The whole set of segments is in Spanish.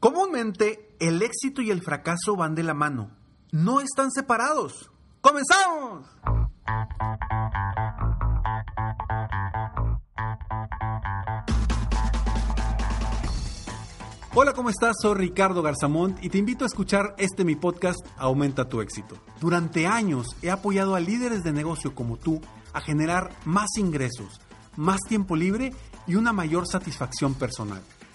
Comúnmente, el éxito y el fracaso van de la mano. No están separados. ¡Comenzamos! Hola, ¿cómo estás? Soy Ricardo Garzamont y te invito a escuchar este mi podcast Aumenta tu éxito. Durante años he apoyado a líderes de negocio como tú a generar más ingresos, más tiempo libre y una mayor satisfacción personal.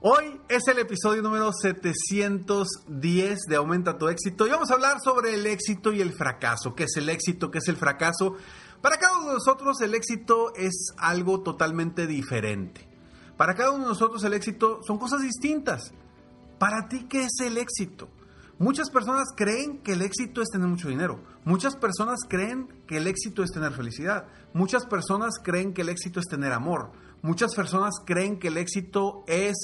Hoy es el episodio número 710 de Aumenta tu éxito y vamos a hablar sobre el éxito y el fracaso. ¿Qué es el éxito? ¿Qué es el fracaso? Para cada uno de nosotros el éxito es algo totalmente diferente. Para cada uno de nosotros el éxito son cosas distintas. Para ti, ¿qué es el éxito? Muchas personas creen que el éxito es tener mucho dinero. Muchas personas creen que el éxito es tener felicidad. Muchas personas creen que el éxito es tener amor. Muchas personas creen que el éxito es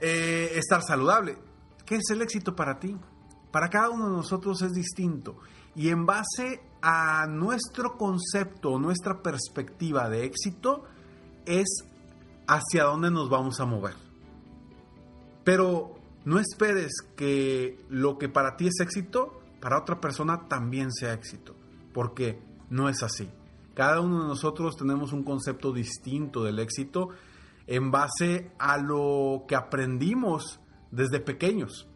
eh, estar saludable. ¿Qué es el éxito para ti? Para cada uno de nosotros es distinto. Y en base a nuestro concepto, nuestra perspectiva de éxito, es hacia dónde nos vamos a mover. Pero no esperes que lo que para ti es éxito, para otra persona también sea éxito, porque no es así. Cada uno de nosotros tenemos un concepto distinto del éxito en base a lo que aprendimos desde pequeños.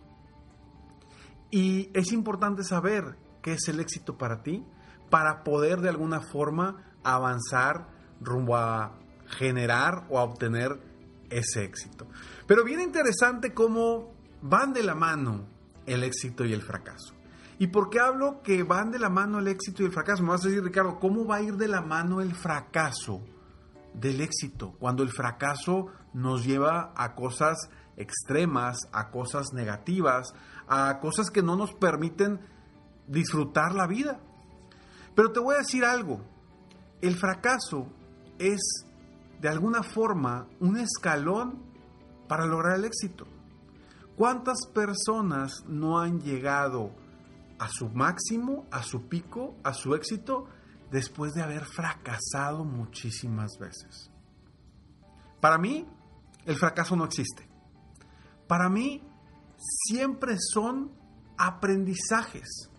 Y es importante saber qué es el éxito para ti para poder de alguna forma avanzar rumbo a generar o a obtener ese éxito. Pero bien interesante cómo van de la mano el éxito y el fracaso. ¿Y por qué hablo que van de la mano el éxito y el fracaso? Me vas a decir, Ricardo, ¿cómo va a ir de la mano el fracaso del éxito? Cuando el fracaso nos lleva a cosas extremas, a cosas negativas, a cosas que no nos permiten disfrutar la vida. Pero te voy a decir algo, el fracaso es de alguna forma un escalón para lograr el éxito. ¿Cuántas personas no han llegado a su máximo, a su pico, a su éxito, después de haber fracasado muchísimas veces? Para mí, el fracaso no existe. Para mí, siempre son aprendizajes.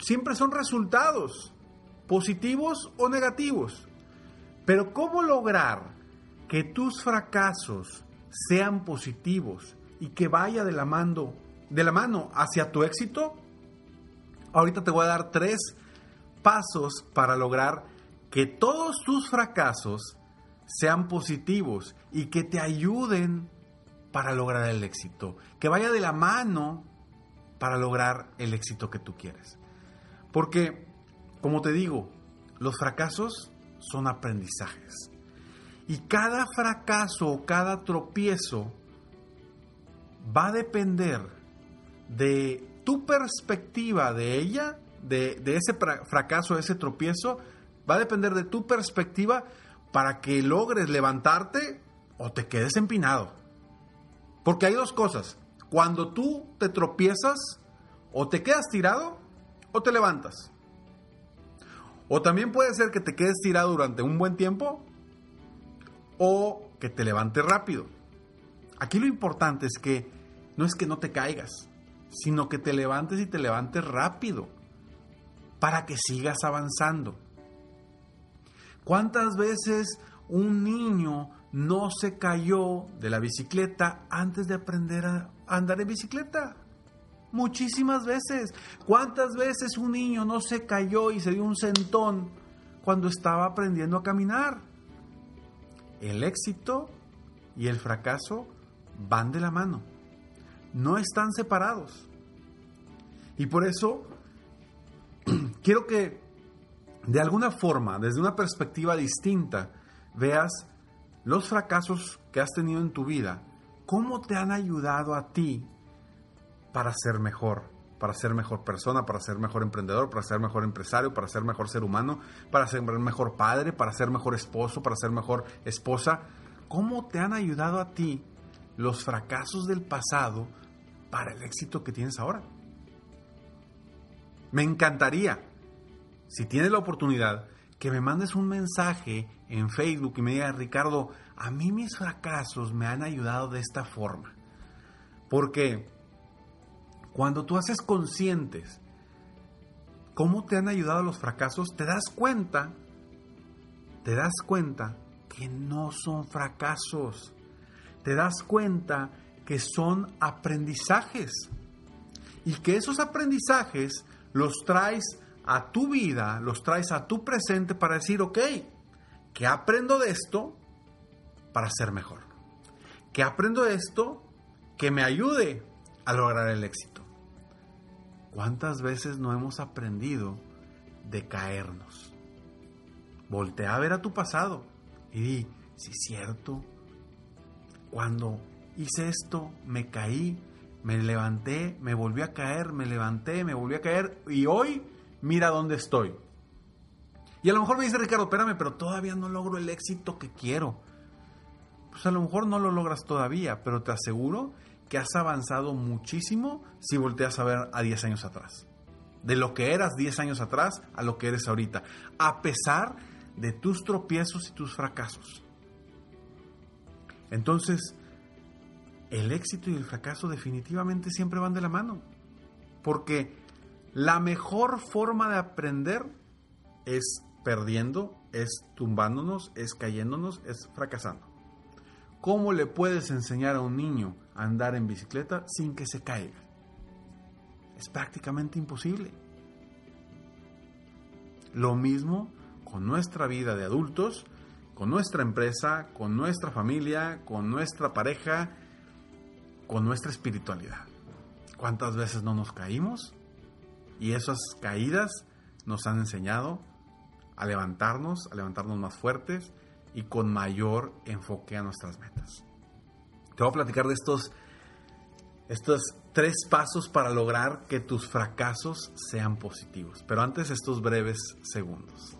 Siempre son resultados, positivos o negativos. Pero ¿cómo lograr que tus fracasos sean positivos y que vaya de la mano, de la mano hacia tu éxito? Ahorita te voy a dar tres pasos para lograr que todos tus fracasos sean positivos y que te ayuden para lograr el éxito, que vaya de la mano para lograr el éxito que tú quieres. Porque, como te digo, los fracasos son aprendizajes. Y cada fracaso o cada tropiezo va a depender de tu perspectiva de ella, de, ese fracaso, ese tropiezo, va a depender de tu perspectiva para que logres levantarte o te quedes empinado. Porque hay dos cosas. Cuando tú te tropiezas, o te quedas tirado o te levantas. O también puede ser que te quedes tirado durante un buen tiempo o que te levantes rápido. Aquí lo importante es que no es que no te caigas, sino que te levantes y te levantes rápido para que sigas avanzando. ¿Cuántas veces un niño no se cayó de la bicicleta antes de aprender a andar en bicicleta? Muchísimas veces. ¿Cuántas veces un niño no se cayó y se dio un sentón cuando estaba aprendiendo a caminar? El éxito y el fracaso van de la mano. No están separados. Y por eso quiero que de alguna forma, desde una perspectiva distinta, veas los fracasos que has tenido en tu vida, cómo te han ayudado a ti para ser mejor, para ser mejor persona, para ser mejor emprendedor, para ser mejor empresario, para ser mejor ser humano, para ser mejor padre, para ser mejor esposo, para ser mejor esposa. ¿Cómo te han ayudado a ti los fracasos del pasado para el éxito que tienes ahora? Me encantaría, si tienes la oportunidad, que me mandes un mensaje en Facebook y me digas, Ricardo, a mí mis fracasos me han ayudado de esta forma. Porque cuando tú haces conscientes cómo te han ayudado los fracasos, te das cuenta, te das cuenta que no son fracasos. Te das cuenta que son aprendizajes. Y que esos aprendizajes los traes a tu vida, los traes a tu presente para decir, ok, ¿qué aprendo de esto para ser mejor? ¿Qué aprendo de esto que me ayude a lograr el éxito? ¿Cuántas veces no hemos aprendido de caernos? Voltea a ver a tu pasado y di, si es cierto, cuando hice esto, me caí, me levanté, me volví a caer, me levanté, me volví a caer y hoy mira dónde estoy. Y a lo mejor me dice Ricardo, espérame, pero todavía no logro el éxito que quiero. Pues a lo mejor no lo logras todavía, pero te aseguro que has avanzado muchísimo si volteas a ver a 10 años atrás. De lo que eras 10 años atrás a lo que eres ahorita. A pesar de tus tropiezos y tus fracasos. Entonces, el éxito y el fracaso definitivamente siempre van de la mano. Porque la mejor forma de aprender es perdiendo, es tumbándonos, es cayéndonos, es fracasando. ¿Cómo le puedes enseñar a un niño a andar en bicicleta sin que se caiga? Es prácticamente imposible. Lo mismo con nuestra vida de adultos, con nuestra empresa, con nuestra familia, con nuestra pareja, con nuestra espiritualidad. ¿Cuántas veces no nos caímos? Y esas caídas nos han enseñado a levantarnos, a levantarnos más fuertes, y con mayor enfoque a nuestras metas. Te voy a platicar de estos, estos tres pasos para lograr que tus fracasos sean positivos. Pero antes estos breves segundos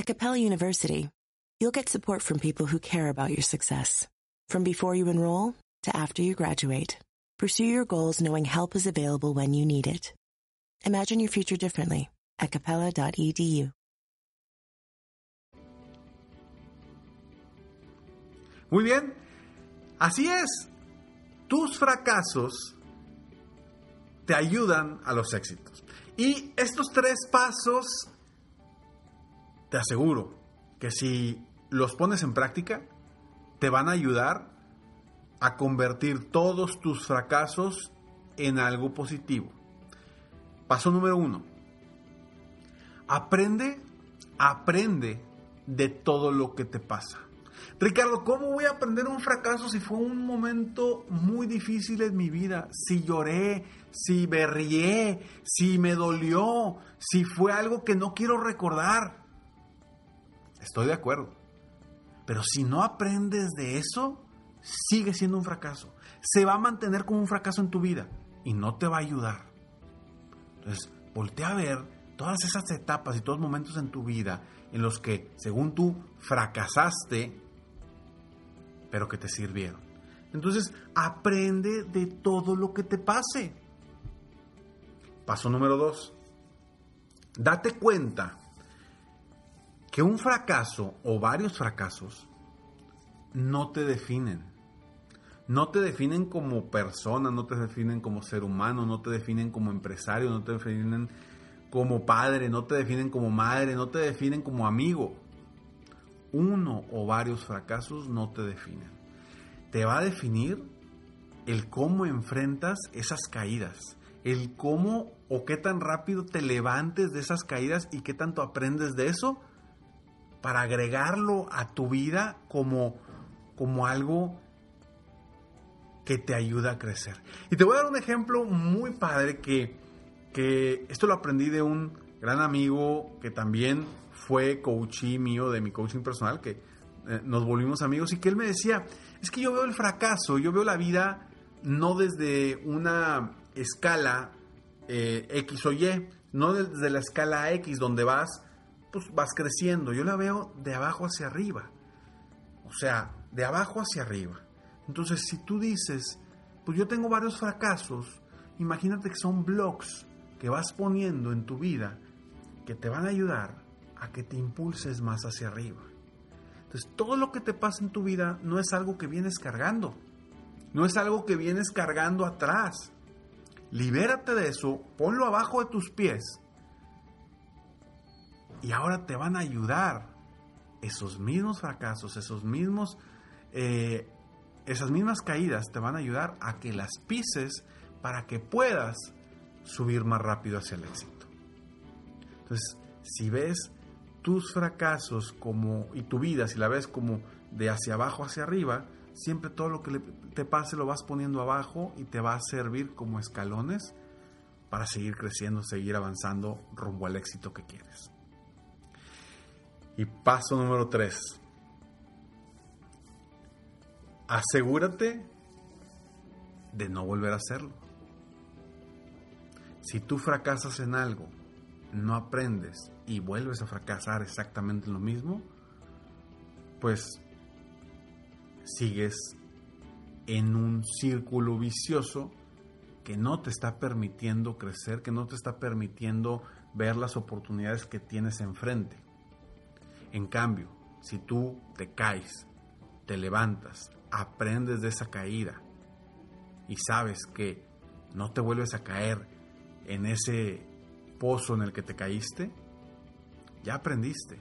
At Capella University, you'll get support from people who care about your success. From before you enroll to after you graduate, pursue your goals knowing help is available when you need it. Imagine your future differently at capella.edu. Muy bien, así es. Tus fracasos te ayudan a los éxitos. Y estos tres pasos, te aseguro que si los pones en práctica, te van a ayudar a convertir todos tus fracasos en algo positivo. Paso número uno. Aprende, aprende de todo lo que te pasa. Ricardo, ¿cómo voy a aprender un fracaso si fue un momento muy difícil en mi vida? Si lloré, si berrié, si me dolió, si fue algo que no quiero recordar. Estoy de acuerdo. Pero si no aprendes de eso, sigue siendo un fracaso. Se va a mantener como un fracaso en tu vida y no te va a ayudar. Entonces, voltea a ver todas esas etapas y todos los momentos en tu vida en los que, según tú, fracasaste, pero que te sirvieron. Entonces, aprende de todo lo que te pase. Paso número dos. Date cuenta que un fracaso o varios fracasos no te definen. No te definen como persona, no te definen como ser humano, no te definen como empresario, no te definen como padre, no te definen como madre, no te definen como amigo. Uno o varios fracasos no te definen. Te va a definir el cómo enfrentas esas caídas, el cómo o qué tan rápido te levantes de esas caídas y qué tanto aprendes de eso para agregarlo a tu vida como, como algo que te ayuda a crecer. Y te voy a dar un ejemplo muy padre que, que esto lo aprendí de un gran amigo que también fue coachee mío de mi coaching personal, que eh, nos volvimos amigos y que él me decía, es que yo veo el fracaso, yo veo la vida no desde una escala eh, X o Y, no desde la escala X donde vas pues vas creciendo. Yo la veo de abajo hacia arriba. O sea, de abajo hacia arriba. Entonces, si tú dices, pues yo tengo varios fracasos, imagínate que son blogs que vas poniendo en tu vida que te van a ayudar a que te impulses más hacia arriba. Entonces, todo lo que te pasa en tu vida no es algo que vienes cargando. No es algo que vienes cargando atrás. Libérate de eso, ponlo abajo de tus pies y ahora te van a ayudar esos mismos fracasos, esos mismos, eh, esas mismas caídas te van a ayudar a que las pises para que puedas subir más rápido hacia el éxito. Entonces, si ves tus fracasos como y tu vida, si la ves como de hacia abajo hacia arriba, siempre todo lo que te pase lo vas poniendo abajo y te va a servir como escalones para seguir creciendo, seguir avanzando rumbo al éxito que quieres. Y paso número 3. Asegúrate de no volver a hacerlo. Si tú fracasas en algo, no aprendes y vuelves a fracasar exactamente lo mismo, pues sigues en un círculo vicioso que no te está permitiendo crecer, que no te está permitiendo ver las oportunidades que tienes enfrente. En cambio, si tú te caes, te levantas, aprendes de esa caída y sabes que no te vuelves a caer en ese pozo en el que te caíste, ya aprendiste,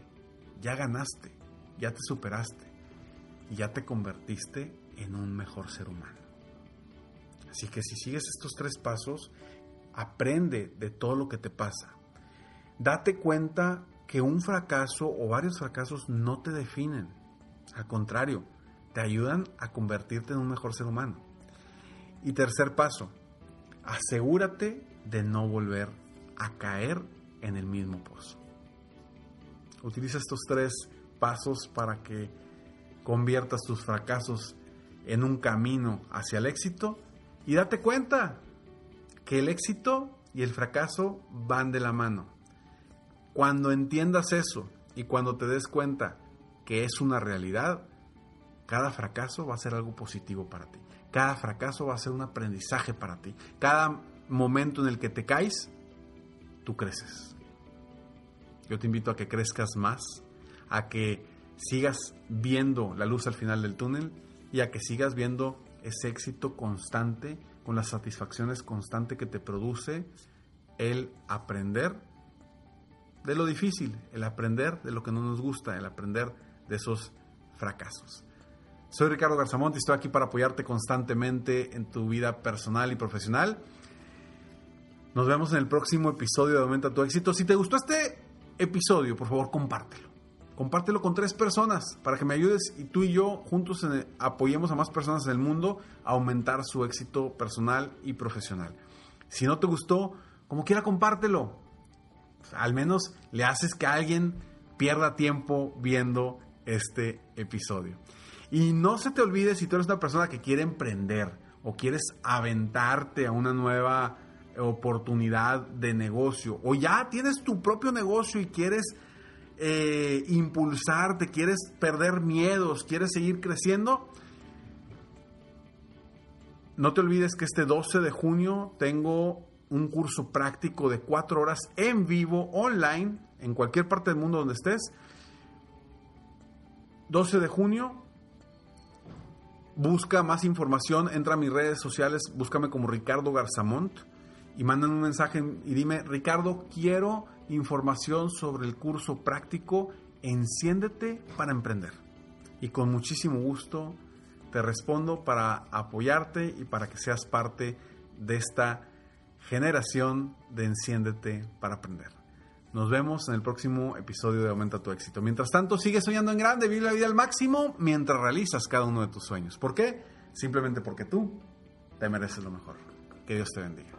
ya ganaste, ya te superaste y ya te convertiste en un mejor ser humano. Así que si sigues estos tres pasos, aprende de todo lo que te pasa. Date cuenta que un fracaso o varios fracasos no te definen. Al contrario, te ayudan a convertirte en un mejor ser humano. Y tercer paso, asegúrate de no volver a caer en el mismo pozo. Utiliza estos tres pasos para que conviertas tus fracasos en un camino hacia el éxito y date cuenta que el éxito y el fracaso van de la mano. Cuando entiendas eso y cuando te des cuenta que es una realidad, cada fracaso va a ser algo positivo para ti. Cada fracaso va a ser un aprendizaje para ti. Cada momento en el que te caes, tú creces. Yo te invito a que crezcas más, a que sigas viendo la luz al final del túnel y a que sigas viendo ese éxito constante con las satisfacciones constantes que te produce el aprender de lo difícil, el aprender de lo que no nos gusta, el aprender de esos fracasos. Soy Ricardo Garzamont y estoy aquí para apoyarte constantemente en tu vida personal y profesional. Nos vemos en el próximo episodio de Aumenta tu éxito. Si te gustó este episodio, por favor, compártelo. Compártelo con tres personas para que me ayudes y tú y yo juntos apoyemos a más personas en el mundo a aumentar su éxito personal y profesional. Si no te gustó, como quiera, compártelo. Al menos le haces que alguien pierda tiempo viendo este episodio. Y no se te olvide si tú eres una persona que quiere emprender o quieres aventarte a una nueva oportunidad de negocio o ya tienes tu propio negocio y quieres eh, impulsarte, quieres perder miedos, quieres seguir creciendo, no te olvides que este 12 de junio tengo un curso práctico de cuatro horas en vivo, online, en cualquier parte del mundo donde estés. 12 de junio, Busca más información, entra a mis redes sociales, búscame como Ricardo Garzamont y mándame un mensaje y dime, Ricardo, quiero información sobre el curso práctico Enciéndete para emprender. Y con muchísimo gusto te respondo para apoyarte y para que seas parte de esta generación de Enciéndete para aprender. Nos vemos en el próximo episodio de Aumenta tu éxito. Mientras tanto, sigue soñando en grande, vive la vida al máximo mientras realizas cada uno de tus sueños. ¿Por qué? Simplemente porque tú te mereces lo mejor. Que Dios te bendiga.